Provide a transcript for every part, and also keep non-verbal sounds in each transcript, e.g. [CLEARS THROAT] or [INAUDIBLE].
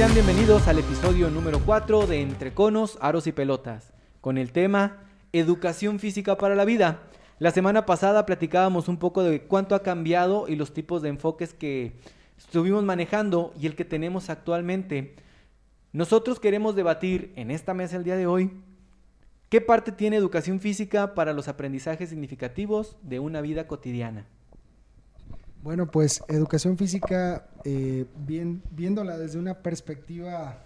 Sean bienvenidos al episodio número 4 de Entre Conos, Aros y Pelotas, con el tema Educación Física para la Vida. La semana pasada platicábamos un poco de cuánto ha cambiado y los tipos de enfoques que estuvimos manejando y el que tenemos actualmente. Nosotros queremos debatir en esta mesa el día de hoy qué parte tiene educación física para los aprendizajes significativos de una vida cotidiana. Bueno, pues educación física, eh, bien, viéndola desde una perspectiva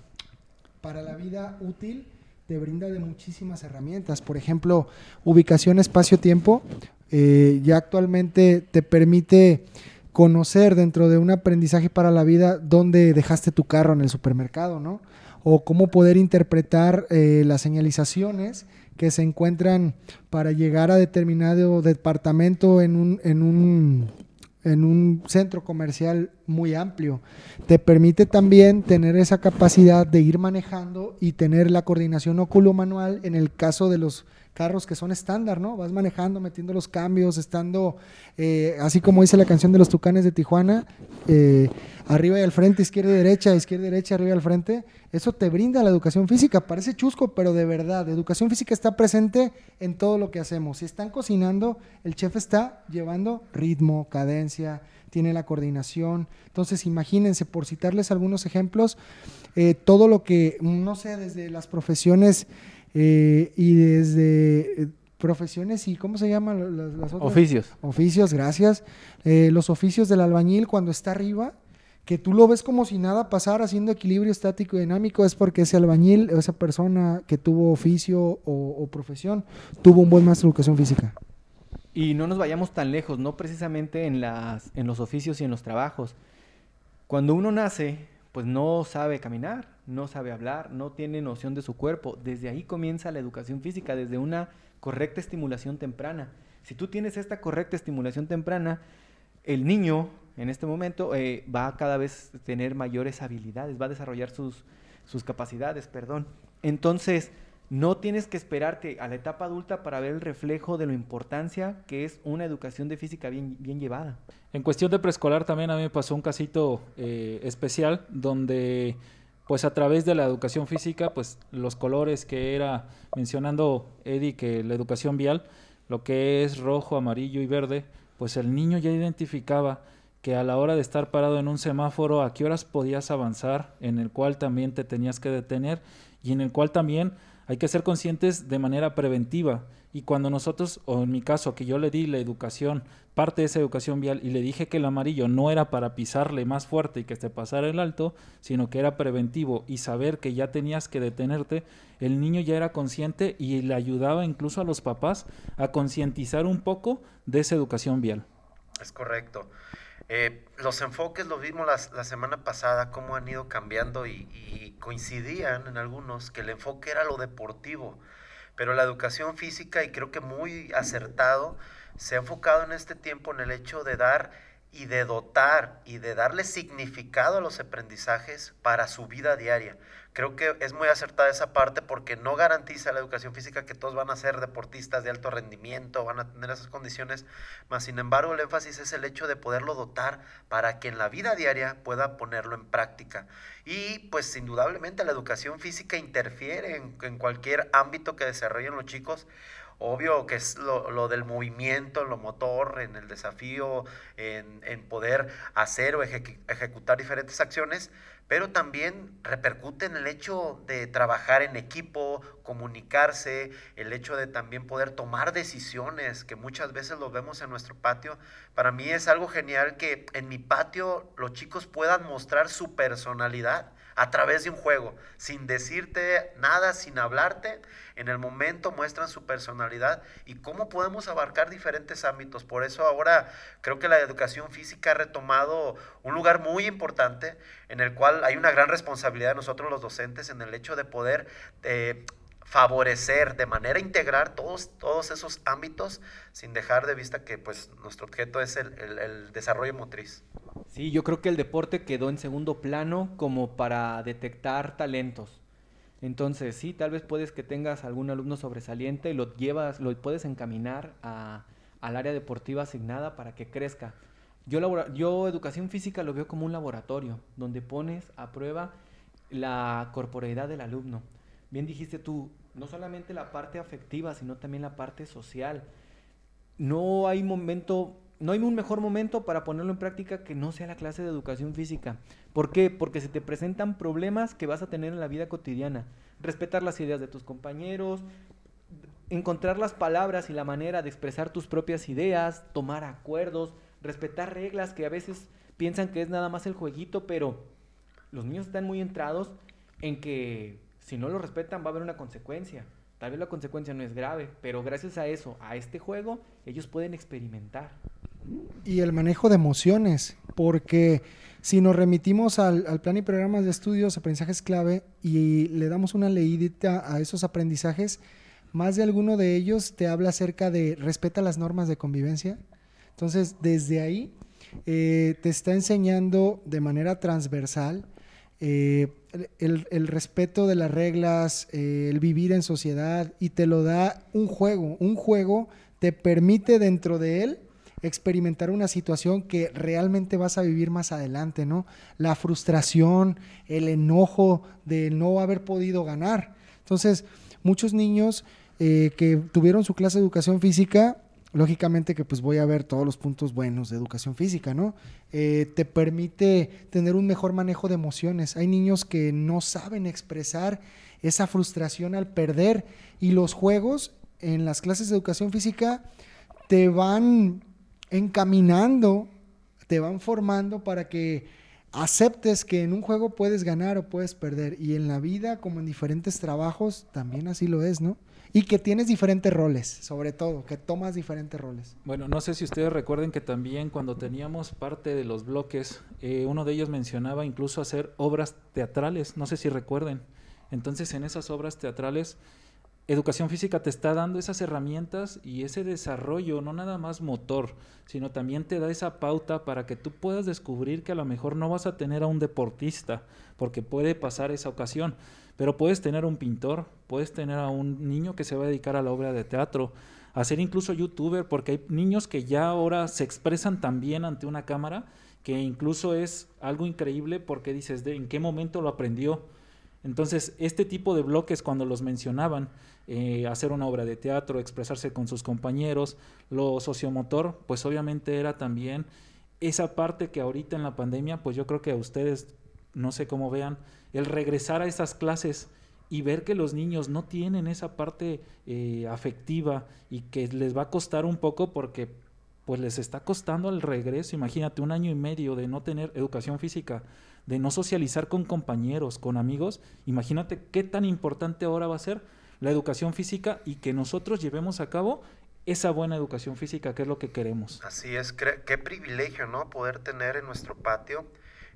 para la vida útil, te brinda de muchísimas herramientas. Por ejemplo, ubicación espacio-tiempo, eh, ya actualmente te permite conocer dentro de un aprendizaje para la vida dónde dejaste tu carro en el supermercado, ¿no? O cómo poder interpretar eh, las señalizaciones que se encuentran para llegar a determinado departamento en un, en un en un centro comercial muy amplio. Te permite también tener esa capacidad de ir manejando y tener la coordinación óculo-manual en el caso de los carros que son estándar, ¿no? Vas manejando, metiendo los cambios, estando, eh, así como dice la canción de los Tucanes de Tijuana, eh, arriba y al frente, izquierda y derecha, izquierda y derecha, arriba y al frente. Eso te brinda la educación física. Parece chusco, pero de verdad, educación física está presente en todo lo que hacemos. Si están cocinando, el chef está llevando ritmo, cadencia, tiene la coordinación. Entonces, imagínense, por citarles algunos ejemplos, eh, todo lo que, no sé, desde las profesiones eh, y desde eh, profesiones y ¿cómo se llaman las, otras? Oficios. Oficios, gracias. Eh, los oficios del albañil cuando está arriba, que tú lo ves como si nada pasara haciendo equilibrio estático y dinámico, es porque ese albañil o esa persona que tuvo oficio o, profesión tuvo un buen maestro de educación física. Y no nos vayamos tan lejos, no precisamente en, las, en los oficios y en los trabajos. Cuando uno nace, pues no sabe caminar, no sabe hablar, no tiene noción de su cuerpo. Desde ahí comienza la educación física, desde una correcta estimulación temprana. Si tú tienes esta correcta estimulación temprana, el niño en este momento eh, va a cada vez tener mayores habilidades, va a desarrollar sus, sus capacidades, perdón. Entonces, no tienes que esperarte a la etapa adulta para ver el reflejo de la importancia que es una educación de física bien, bien llevada. En cuestión de preescolar también a mí me pasó un casito eh, especial donde pues a través de la educación física, pues los colores que era mencionando Eddie, que la educación vial, lo que es rojo, amarillo y verde, pues el niño ya identificaba que a la hora de estar parado en un semáforo, a qué horas podías avanzar, en el cual también te tenías que detener y en el cual también hay que ser conscientes de manera preventiva. Y cuando nosotros, o en mi caso, que yo le di la educación, parte de esa educación vial, y le dije que el amarillo no era para pisarle más fuerte y que te pasara el alto, sino que era preventivo y saber que ya tenías que detenerte, el niño ya era consciente y le ayudaba incluso a los papás a concientizar un poco de esa educación vial. Es correcto. Eh, los enfoques los vimos la, semana pasada, cómo han ido cambiando y, y, coincidían en algunos que el enfoque era lo deportivo, pero la educación física, y creo que muy acertado, se ha enfocado en este tiempo en el hecho de dar y de dotar y de darle significado a los aprendizajes para su vida diaria. Creo que es muy acertada esa parte porque no garantiza la educación física que todos van a ser deportistas de alto rendimiento, van a tener esas condiciones, más sin embargo el énfasis es el hecho de poderlo dotar para que en la vida diaria pueda ponerlo en práctica. Y pues indudablemente la educación física interfiere en, en cualquier ámbito que desarrollen los chicos obvio que es lo, del movimiento, lo motor, en el desafío, en, poder hacer o ejecutar diferentes acciones, pero también repercute en el hecho de trabajar en equipo, comunicarse, el hecho de también poder tomar decisiones, que muchas veces lo vemos en nuestro patio. Para mí es algo genial que en mi patio los chicos puedan mostrar su personalidad a través de un juego, sin decirte nada, sin hablarte, en el momento muestran su personalidad y cómo podemos abarcar diferentes ámbitos. Por eso ahora creo que la educación física ha retomado un lugar muy importante en el cual hay una gran responsabilidad de nosotros los docentes en el hecho de poder... Eh, favorecer de manera integral todos, todos esos ámbitos sin dejar de vista que pues nuestro objeto es el, el, desarrollo motriz. Sí, yo creo que el deporte quedó en segundo plano como para detectar talentos. Entonces, sí, tal vez puedes que tengas algún alumno sobresaliente y lo llevas, lo puedes encaminar a, al área deportiva asignada para que crezca. Yo, yo educación física lo veo como un laboratorio donde pones a prueba la corporeidad del alumno. Bien dijiste tú, no solamente la parte afectiva, sino también la parte social. No hay momento, no hay un mejor momento para ponerlo en práctica que no sea la clase de educación física. ¿Por qué? Porque se te presentan problemas que vas a tener en la vida cotidiana. Respetar las ideas de tus compañeros, encontrar las palabras y la manera de expresar tus propias ideas, tomar acuerdos, respetar reglas que a veces piensan que es nada más el jueguito, pero los niños están muy entrados en que si no lo respetan va a haber una consecuencia. Tal vez la consecuencia no es grave, pero gracias a eso, a este juego, ellos pueden experimentar. Y el manejo de emociones, porque si nos remitimos al, plan y programas de estudios, aprendizajes clave, y le damos una leídita a esos aprendizajes, más de alguno de ellos te habla acerca de respeta las normas de convivencia. Entonces, desde ahí eh, te está enseñando de manera transversal eh, el, respeto de las reglas, eh, el vivir en sociedad y te lo da un juego. Un juego te permite dentro de él experimentar una situación que realmente vas a vivir más adelante, ¿no? La frustración, el enojo de no haber podido ganar. Entonces, muchos niños eh, que tuvieron su clase de educación física, lógicamente que pues voy a ver todos los puntos buenos de educación física, ¿no? Eh, te permite tener un mejor manejo de emociones. Hay niños que no saben expresar esa frustración al perder y los juegos en las clases de educación física te van encaminando, te van formando para que aceptes que en un juego puedes ganar o puedes perder y en la vida como en diferentes trabajos también así lo es, ¿no? y que tienes diferentes roles, sobre todo, que tomas diferentes roles. Bueno, no sé si ustedes recuerden que también cuando teníamos parte de los bloques, eh, uno de ellos mencionaba incluso hacer obras teatrales, no sé si recuerden. Entonces en esas obras teatrales, educación física te está dando esas herramientas y ese desarrollo, no nada más motor, sino también te da esa pauta para que tú puedas descubrir que a lo mejor no vas a tener a un deportista, porque puede pasar esa ocasión pero puedes tener un pintor, puedes tener a un niño que se va a dedicar a la obra de teatro, a ser incluso youtuber, porque hay niños que ya ahora se expresan tan bien ante una cámara que incluso es algo increíble porque dices, ¿de en qué momento lo aprendió? Entonces, este tipo de bloques, cuando los mencionaban, eh, hacer una obra de teatro, expresarse con sus compañeros, lo sociomotor, pues obviamente era también esa parte que ahorita en la pandemia, pues yo creo que a ustedes, no sé cómo vean, el regresar a esas clases y ver que los niños no tienen esa parte eh, afectiva y que les va a costar un poco porque pues les está costando el regreso. Imagínate un año y medio de no tener educación física, de no socializar con compañeros, con amigos. Imagínate qué tan importante ahora va a ser la educación física y que nosotros llevemos a cabo esa buena educación física, que es lo que queremos. Así es, qué privilegio, ¿no? Poder tener en nuestro patio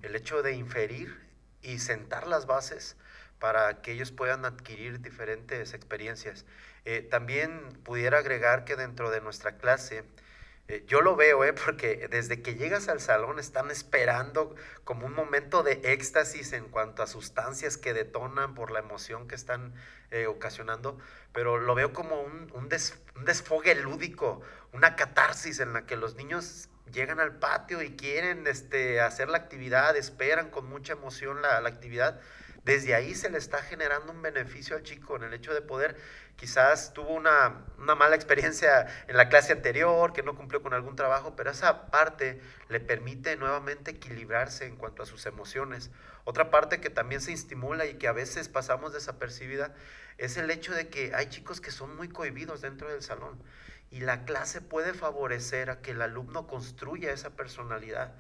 el hecho de inferir y sentar las bases para que ellos puedan adquirir diferentes experiencias. Eh, también pudiera agregar que dentro de nuestra clase, eh, yo lo veo, eh, porque desde que llegas al salón están esperando como un momento de éxtasis en cuanto a sustancias que detonan por la emoción que están eh, ocasionando, pero lo veo como un, un, un desfogue lúdico, una catarsis en la que los niños llegan al patio y quieren este, hacer la actividad, esperan con mucha emoción la, la, actividad, desde ahí se le está generando un beneficio al chico en el hecho de poder, quizás tuvo una, una, mala experiencia en la clase anterior, que no cumplió con algún trabajo, pero esa parte le permite nuevamente equilibrarse en cuanto a sus emociones. Otra parte que también se estimula y que a veces pasamos desapercibida es el hecho de que hay chicos que son muy cohibidos dentro del salón y la clase puede favorecer a que el alumno construya esa personalidad.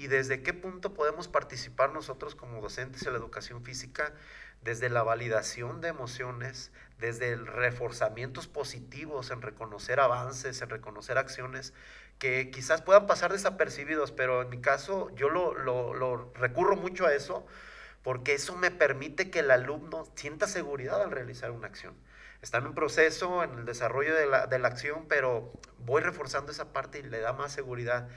¿Y desde qué punto podemos participar nosotros como docentes en la educación física? Desde la validación de emociones, desde el reforzamientos positivos en reconocer avances, en reconocer acciones que quizás puedan pasar desapercibidos, pero en mi caso yo lo, lo, recurro mucho a eso porque eso me permite que el alumno sienta seguridad al realizar una acción está en un proceso en el desarrollo de la, de la acción, pero voy reforzando esa parte y le da más seguridad.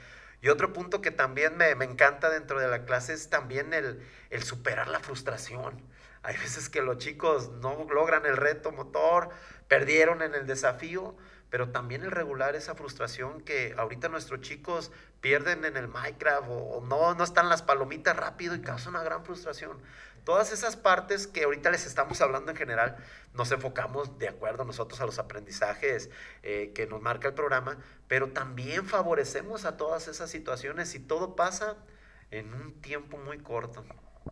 Y otro punto que también me, me, encanta dentro de la clase es también el, el, superar la frustración. Hay veces que los chicos no logran el reto motor, perdieron en el desafío, pero también el regular esa frustración que ahorita nuestros chicos pierden en el Minecraft o, o no, no están las palomitas rápido y causa una gran frustración Todas esas partes que ahorita les estamos hablando en general, nos enfocamos de acuerdo nosotros a los aprendizajes eh, que nos marca el programa, pero también favorecemos a todas esas situaciones y todo pasa en un tiempo muy corto.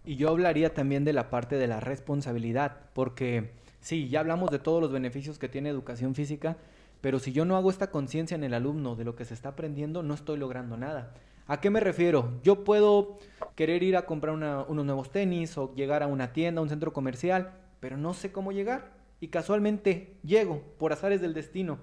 Y yo hablaría también de la parte de la responsabilidad, porque sí, ya hablamos de todos los beneficios que tiene educación física, pero si yo no hago esta conciencia en el alumno de lo que se está aprendiendo, no estoy logrando nada. ¿A qué me refiero? Yo puedo querer ir a comprar unos nuevos tenis o llegar a una tienda, a un centro comercial, pero no sé cómo llegar. Y casualmente llego por azares del destino.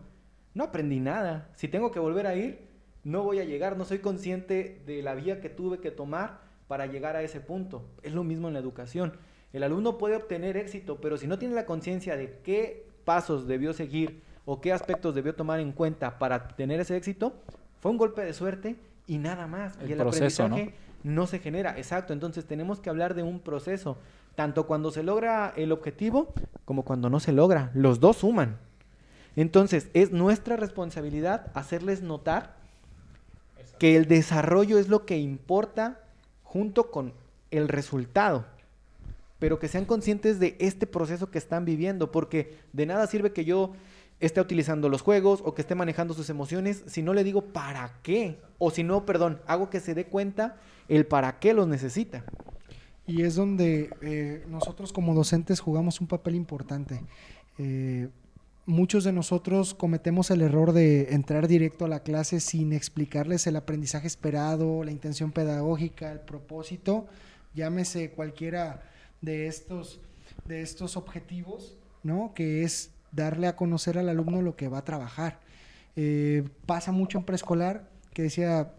No aprendí nada. Si tengo que volver a ir, no voy a llegar. No soy consciente de la vía que tuve que tomar para llegar a ese punto. Es lo mismo en la educación. El alumno puede obtener éxito, pero si no tiene la conciencia de qué pasos debió seguir o qué aspectos debió tomar en cuenta para tener ese éxito, fue un golpe de suerte y nada más. El y el proceso, aprendizaje ¿no? se genera. Exacto, entonces tenemos que hablar de un proceso, tanto cuando se logra el objetivo como cuando no se logra. Los dos suman. Entonces, es nuestra responsabilidad hacerles notar que el desarrollo es lo que importa junto con el resultado. Pero que sean conscientes de este proceso que están viviendo, porque de nada sirve que yo esté utilizando los juegos o que esté manejando sus emociones si no le digo para qué. O si no, perdón, hago que se dé cuenta el para qué los necesita. Y es donde eh, nosotros como docentes jugamos un papel importante. Eh, muchos de nosotros cometemos el error de entrar directo a la clase sin explicarles el aprendizaje esperado, la intención pedagógica, el propósito, llámese cualquiera de estos, de estos objetivos, ¿no? Que es darle a conocer al alumno lo que va a trabajar. Eh, pasa mucho en preescolar que decía,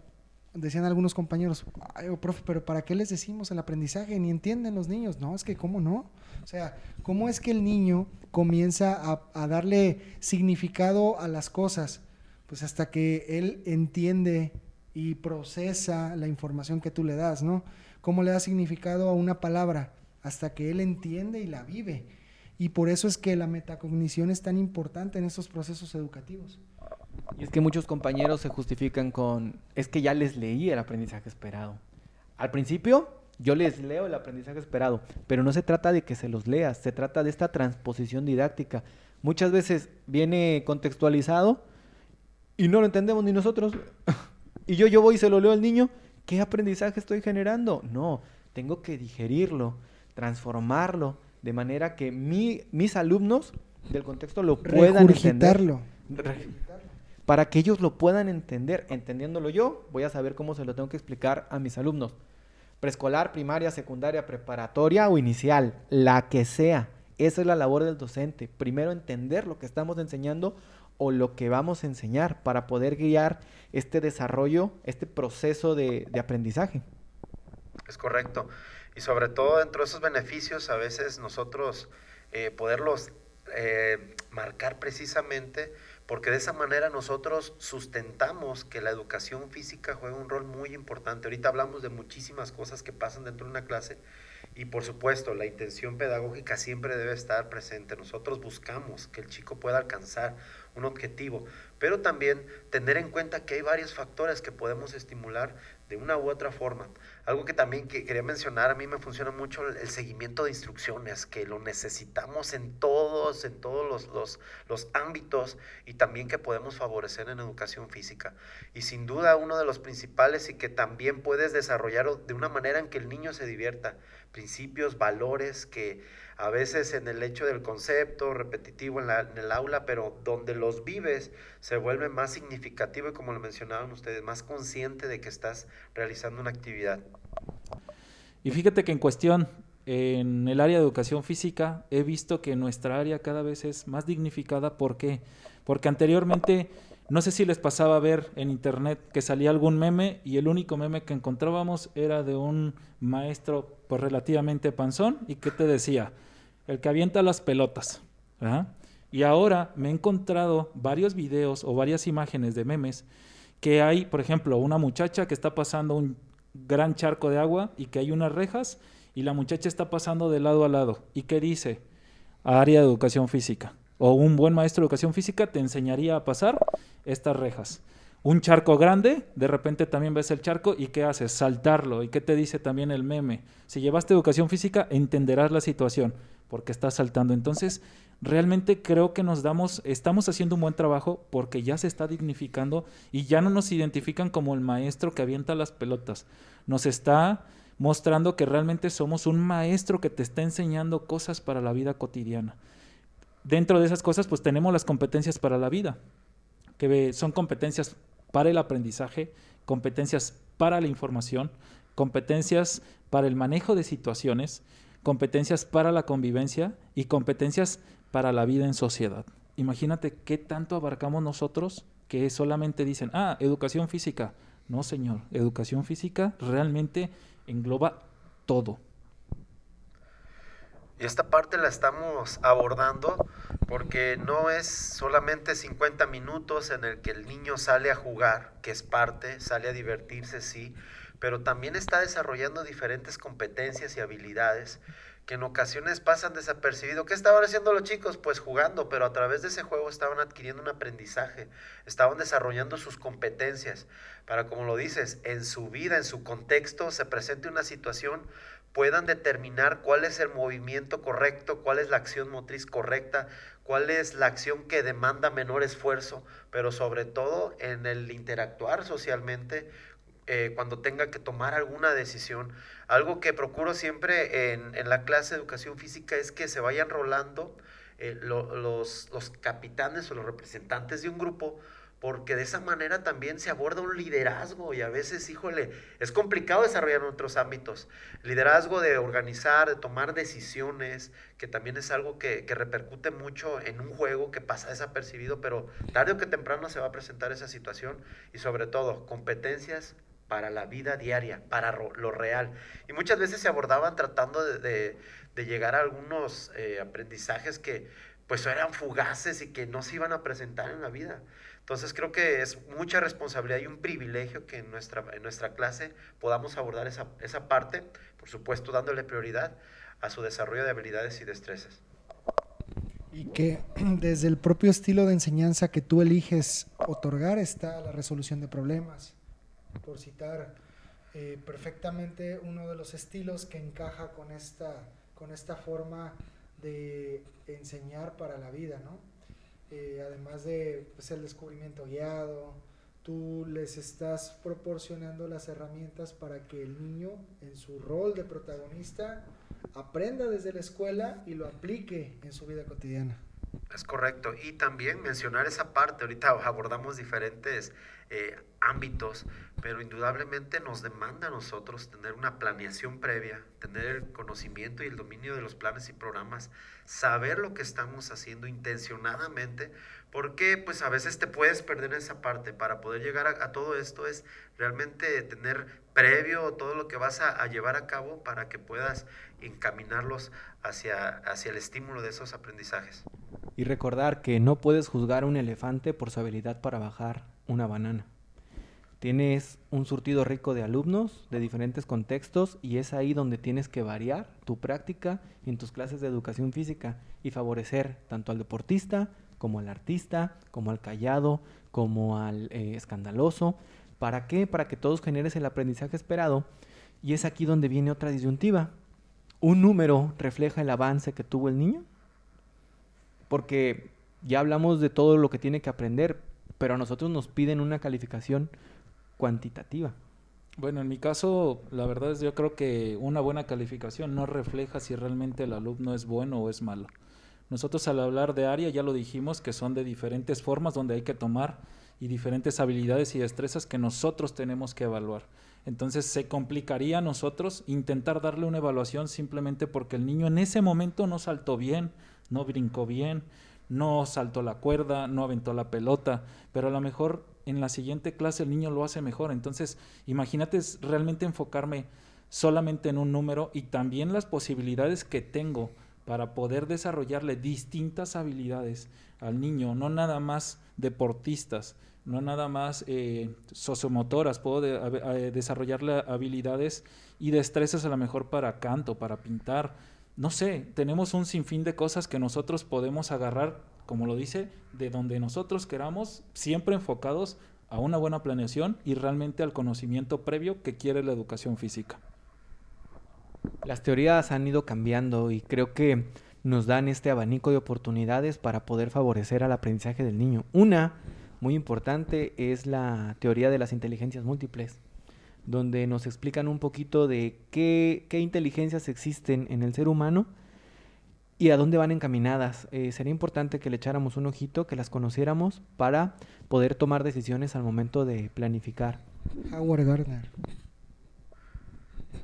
decían algunos compañeros, oh, profe, pero ¿para qué les decimos el aprendizaje? Ni entienden los niños. No, es que ¿cómo no? O sea, ¿cómo es que el niño comienza a darle significado a las cosas? Pues hasta que él entiende y procesa la información que tú le das, ¿no? ¿Cómo le da significado a una palabra? Hasta que él entiende y la vive. Y por eso es que la metacognición es tan importante en estos procesos educativos. Y es que muchos compañeros se justifican con, es que ya les leí el aprendizaje esperado. Al principio yo les leo el aprendizaje esperado, pero no se trata de que se los leas, se trata de esta transposición didáctica. Muchas veces viene contextualizado y no lo entendemos ni nosotros. [LAUGHS] y yo, yo voy y se lo leo al niño, ¿qué aprendizaje estoy generando? No, tengo que digerirlo, transformarlo, de manera que mi, mis alumnos del contexto lo puedan entender. Para que ellos lo puedan entender. Entendiéndolo yo, voy a saber cómo se lo tengo que explicar a mis alumnos. Preescolar, primaria, secundaria, preparatoria o inicial, la que sea. Esa es la labor del docente. Primero entender lo que estamos enseñando o lo que vamos a enseñar para poder guiar este desarrollo, este proceso de, de aprendizaje. Es correcto. Y sobre todo dentro de esos beneficios, a veces nosotros eh, poderlos eh, marcar precisamente, porque de esa manera nosotros sustentamos que la educación física juega un rol muy importante. Ahorita hablamos de muchísimas cosas que pasan dentro de una clase y por supuesto la intención pedagógica siempre debe estar presente. Nosotros buscamos que el chico pueda alcanzar un objetivo, pero también tener en cuenta que hay varios factores que podemos estimular de una u otra forma. Algo que también quería mencionar, a mí me funciona mucho el, seguimiento de instrucciones, que lo necesitamos en todos, en todos los, los, los, ámbitos y también que podemos favorecer en educación física. Y sin duda uno de los principales y que también puedes desarrollar de una manera en que el niño se divierta, principios, valores que a veces en el hecho del concepto repetitivo en, el aula, pero donde los vives se vuelve más significativo y como lo mencionaban ustedes, más consciente de que estás realizando una actividad. Y fíjate que en cuestión, en el área de educación física, he visto que nuestra área cada vez es más dignificada. ¿Por qué? Porque anteriormente, no sé si les pasaba a ver en internet que salía algún meme y el único meme que encontrábamos era de un maestro pues relativamente panzón y que te decía, el que avienta las pelotas. Y ahora me he encontrado varios videos o varias imágenes de memes que hay, por ejemplo, una muchacha que está pasando un gran charco de agua y que hay unas rejas y la muchacha está pasando de lado a lado. ¿Y qué dice? Área de educación física. O un buen maestro de educación física te enseñaría a pasar estas rejas. un charco grande, de repente también ves el charco y ¿qué haces? Saltarlo. ¿Y qué te dice también el meme? Si llevaste educación física, entenderás la situación, porque estás saltando. Entonces, realmente creo que nos damos, estamos haciendo un buen trabajo porque ya se está dignificando y ya no nos identifican como el maestro que avienta las pelotas. Nos está mostrando que realmente somos un maestro que te está enseñando cosas para la vida cotidiana. Dentro de esas cosas, pues tenemos las competencias para la vida, que son competencias para el aprendizaje, competencias para la información, competencias para el manejo de situaciones, competencias para la convivencia y competencias para la vida en sociedad. Imagínate qué tanto abarcamos nosotros que solamente dicen, ah, educación física. No, señor, educación física realmente engloba todo. Y esta parte la estamos abordando porque no es solamente 50 minutos en el que el niño sale a jugar, que es parte, sale a divertirse, sí, pero también está desarrollando diferentes competencias y habilidades que en ocasiones pasan desapercibido. ¿Qué estaban haciendo los chicos? Pues jugando, pero a través de ese juego estaban adquiriendo un aprendizaje, estaban desarrollando sus competencias para, como lo dices, en su vida, en su contexto, se presente una situación, puedan determinar cuál es el movimiento correcto, cuál es la acción motriz correcta, cuál es la acción que demanda menor esfuerzo, pero sobre todo en el interactuar socialmente eh, cuando tenga que tomar alguna decisión. Algo que procuro siempre en, la clase de educación física es que se vayan rolando eh, los, los capitanes o los representantes de un grupo porque de esa manera también se aborda un liderazgo y a veces, híjole, es complicado desarrollar en otros ámbitos. Liderazgo de organizar, de tomar decisiones, que también es algo que, repercute mucho en un juego que pasa desapercibido, pero tarde o que temprano se va a presentar esa situación y sobre todo competencias para la vida diaria, para lo real. Y muchas veces se abordaban tratando de, llegar a algunos eh, aprendizajes que pues eran fugaces y que no se iban a presentar en la vida. Entonces creo que es mucha responsabilidad y un privilegio que en nuestra, en nuestra clase podamos abordar esa, esa parte, por supuesto dándole prioridad a su desarrollo de habilidades y destrezas. Y que [CLEARS THROAT] desde el propio estilo de enseñanza que tú eliges otorgar está la resolución de problemas. Por citar eh, perfectamente uno de los estilos que encaja con esta, con esta forma de enseñar para la vida, ¿no? Eh, además de pues, el descubrimiento guiado, tú les estás proporcionando las herramientas para que el niño en su rol de protagonista aprenda desde la escuela y lo aplique en su vida cotidiana. Es correcto. Y también mencionar esa parte, ahorita abordamos diferentes eh, ámbitos, pero indudablemente nos demanda a nosotros tener una planeación previa, tener el conocimiento y el dominio de los planes y programas, saber lo que estamos haciendo intencionadamente, porque pues a veces te puedes perder esa parte. Para poder llegar a, todo esto es realmente tener previo todo lo que vas a, a, llevar a cabo para que puedas encaminarlos hacia, hacia el estímulo de esos aprendizajes. Y recordar que no puedes juzgar a un elefante por su habilidad para bajar una banana. Tienes un surtido rico de alumnos de diferentes contextos y es ahí donde tienes que variar tu práctica en tus clases de educación física y favorecer tanto al deportista como al artista, como al callado, como al eh, escandaloso. ¿Para qué? Para que todos generes el aprendizaje esperado. Y es aquí donde viene otra disyuntiva. ¿Un número refleja el avance que tuvo el niño? Porque ya hablamos de todo lo que tiene que aprender, pero a nosotros nos piden una calificación cuantitativa. Bueno, en mi caso, la verdad es yo creo que una buena calificación no refleja si realmente el alumno es bueno o es malo. Nosotros al hablar de área ya lo dijimos que son de diferentes formas donde hay que tomar y diferentes habilidades y destrezas que nosotros tenemos que evaluar. Entonces se complicaría a nosotros intentar darle una evaluación simplemente porque el niño en ese momento no saltó bien, no brincó bien, no saltó la cuerda, no aventó la pelota, pero a lo mejor en la siguiente clase el niño lo hace mejor. Entonces, imagínate realmente enfocarme solamente en un número y también las posibilidades que tengo para poder desarrollarle distintas habilidades al niño, no nada más deportistas, no nada más eh, sociomotoras, puedo desarrollarle habilidades y destrezas a lo mejor para canto, para pintar, no sé, tenemos un sinfín de cosas que nosotros podemos agarrar, como lo dice, de donde nosotros queramos, siempre enfocados a una buena planeación y realmente al conocimiento previo que quiere la educación física. Las teorías han ido cambiando y creo que nos dan este abanico de oportunidades para poder favorecer al aprendizaje del niño. Una muy importante es la teoría de las inteligencias múltiples, donde nos explican un poquito de qué, inteligencias existen en el ser humano y a dónde van encaminadas. Eh, sería importante que le echáramos un ojito, que las conociéramos para poder tomar decisiones al momento de planificar. Howard Gardner.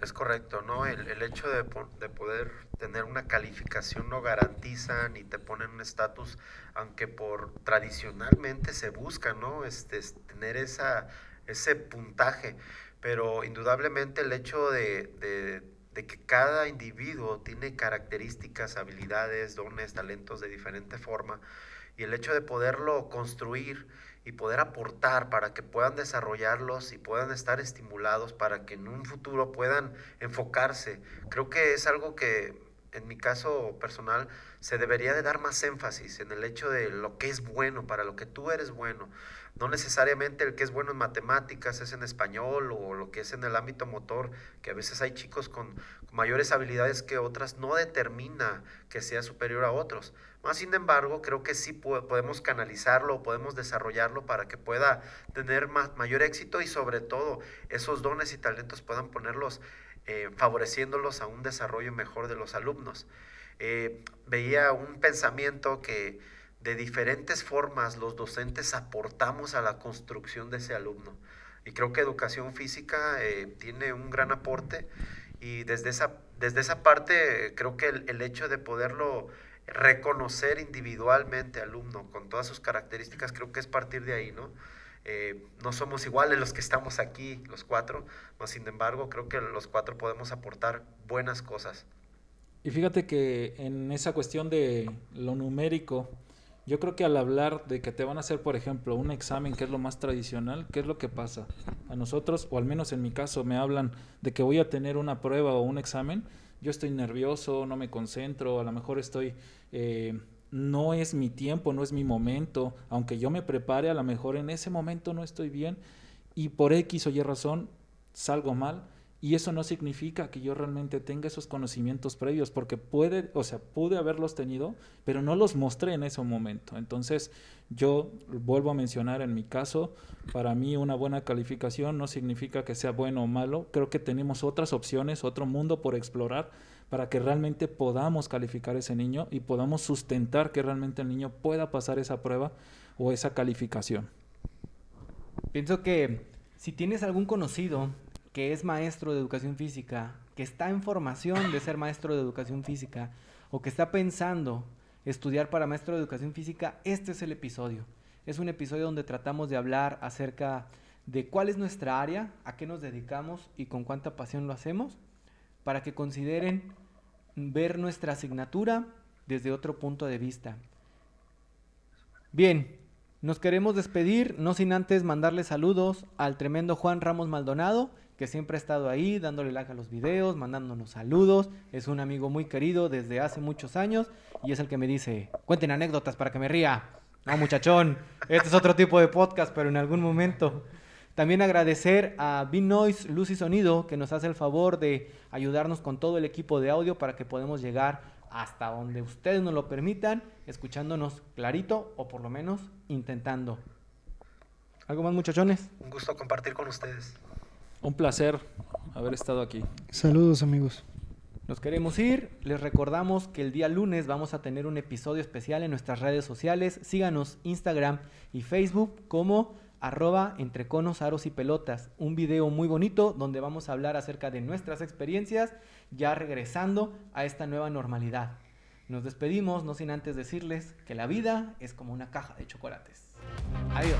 Es correcto, ¿no? El, el hecho de, de, poder tener una calificación no garantiza ni te ponen un estatus, aunque por tradicionalmente se busca, ¿no? Este, tener esa, ese puntaje, pero indudablemente el hecho de, de de que cada individuo tiene características, habilidades, dones, talentos de diferente forma y el hecho de poderlo construir y poder aportar para que puedan desarrollarlos y puedan estar estimulados para que en un futuro puedan enfocarse. Creo que es algo que en mi caso personal se debería de dar más énfasis en el hecho de lo que es bueno, para lo que tú eres bueno. No necesariamente el que es bueno en matemáticas es en español o lo que es en el ámbito motor, que a veces hay chicos con mayores habilidades que otras, no determina que sea superior a otros. Más sin embargo, creo que sí podemos canalizarlo, podemos desarrollarlo para que pueda tener más, mayor éxito y sobre todo esos dones y talentos puedan ponerlos, eh, favoreciéndolos a un desarrollo mejor de los alumnos. Eh, veía un pensamiento que de diferentes formas los docentes aportamos a la construcción de ese alumno. Y creo que educación física eh, tiene un gran aporte y desde esa, desde esa parte creo que el, hecho de poderlo reconocer individualmente alumno con todas sus características, creo que es partir de ahí, ¿no? Eh, no somos iguales los que estamos aquí, los cuatro, mas sin embargo creo que los cuatro podemos aportar buenas cosas. Y fíjate que en esa cuestión de lo numérico, yo creo que al hablar de que te van a hacer, por ejemplo, un examen, que es lo más tradicional, ¿qué es lo que pasa? A nosotros, o al menos en mi caso, me hablan de que voy a tener una prueba o un examen, yo estoy nervioso, no me concentro, a lo mejor estoy... Eh, no es mi tiempo, no es mi momento, aunque yo me prepare, a lo mejor en ese momento no estoy bien y por X o Y razón salgo mal y eso no significa que yo realmente tenga esos conocimientos previos, porque puede, o sea, pude haberlos tenido, pero no los mostré en ese momento. Entonces, yo vuelvo a mencionar en mi caso, para mí una buena calificación no significa que sea bueno o malo. Creo que tenemos otras opciones, otro mundo por explorar para que realmente podamos calificar ese niño y podamos sustentar que realmente el niño pueda pasar esa prueba o esa calificación. Pienso que si tienes algún conocido que es maestro de educación física, que está en formación de ser maestro de educación física o que está pensando estudiar para maestro de educación física, este es el episodio. Es un episodio donde tratamos de hablar acerca de cuál es nuestra área, a qué nos dedicamos y con cuánta pasión lo hacemos, para que consideren ver nuestra asignatura desde otro punto de vista. Bien, nos queremos despedir, no sin antes mandarle saludos al tremendo Juan Ramos Maldonado que siempre ha estado ahí dándole like a los videos, mandándonos saludos. Es un amigo muy querido desde hace muchos años y es el que me dice, cuenten anécdotas para que me ría. No, muchachón, este es otro tipo de podcast, pero en algún momento. También agradecer a B-Noise Luz y Sonido, que nos hace el favor de ayudarnos con todo el equipo de audio para que podamos llegar hasta donde ustedes nos lo permitan, escuchándonos clarito o por lo menos intentando. ¿Algo más, muchachones? Un gusto compartir con ustedes. Un placer haber estado aquí. Saludos amigos. Nos queremos ir. Les recordamos que el día lunes vamos a tener un episodio especial en nuestras redes sociales. Síganos Instagram y Facebook como arroba entre conos, aros y pelotas, un video muy bonito donde vamos a hablar acerca de nuestras experiencias ya regresando a esta nueva normalidad. Nos despedimos, no sin antes decirles que la vida es como una caja de chocolates. Adiós.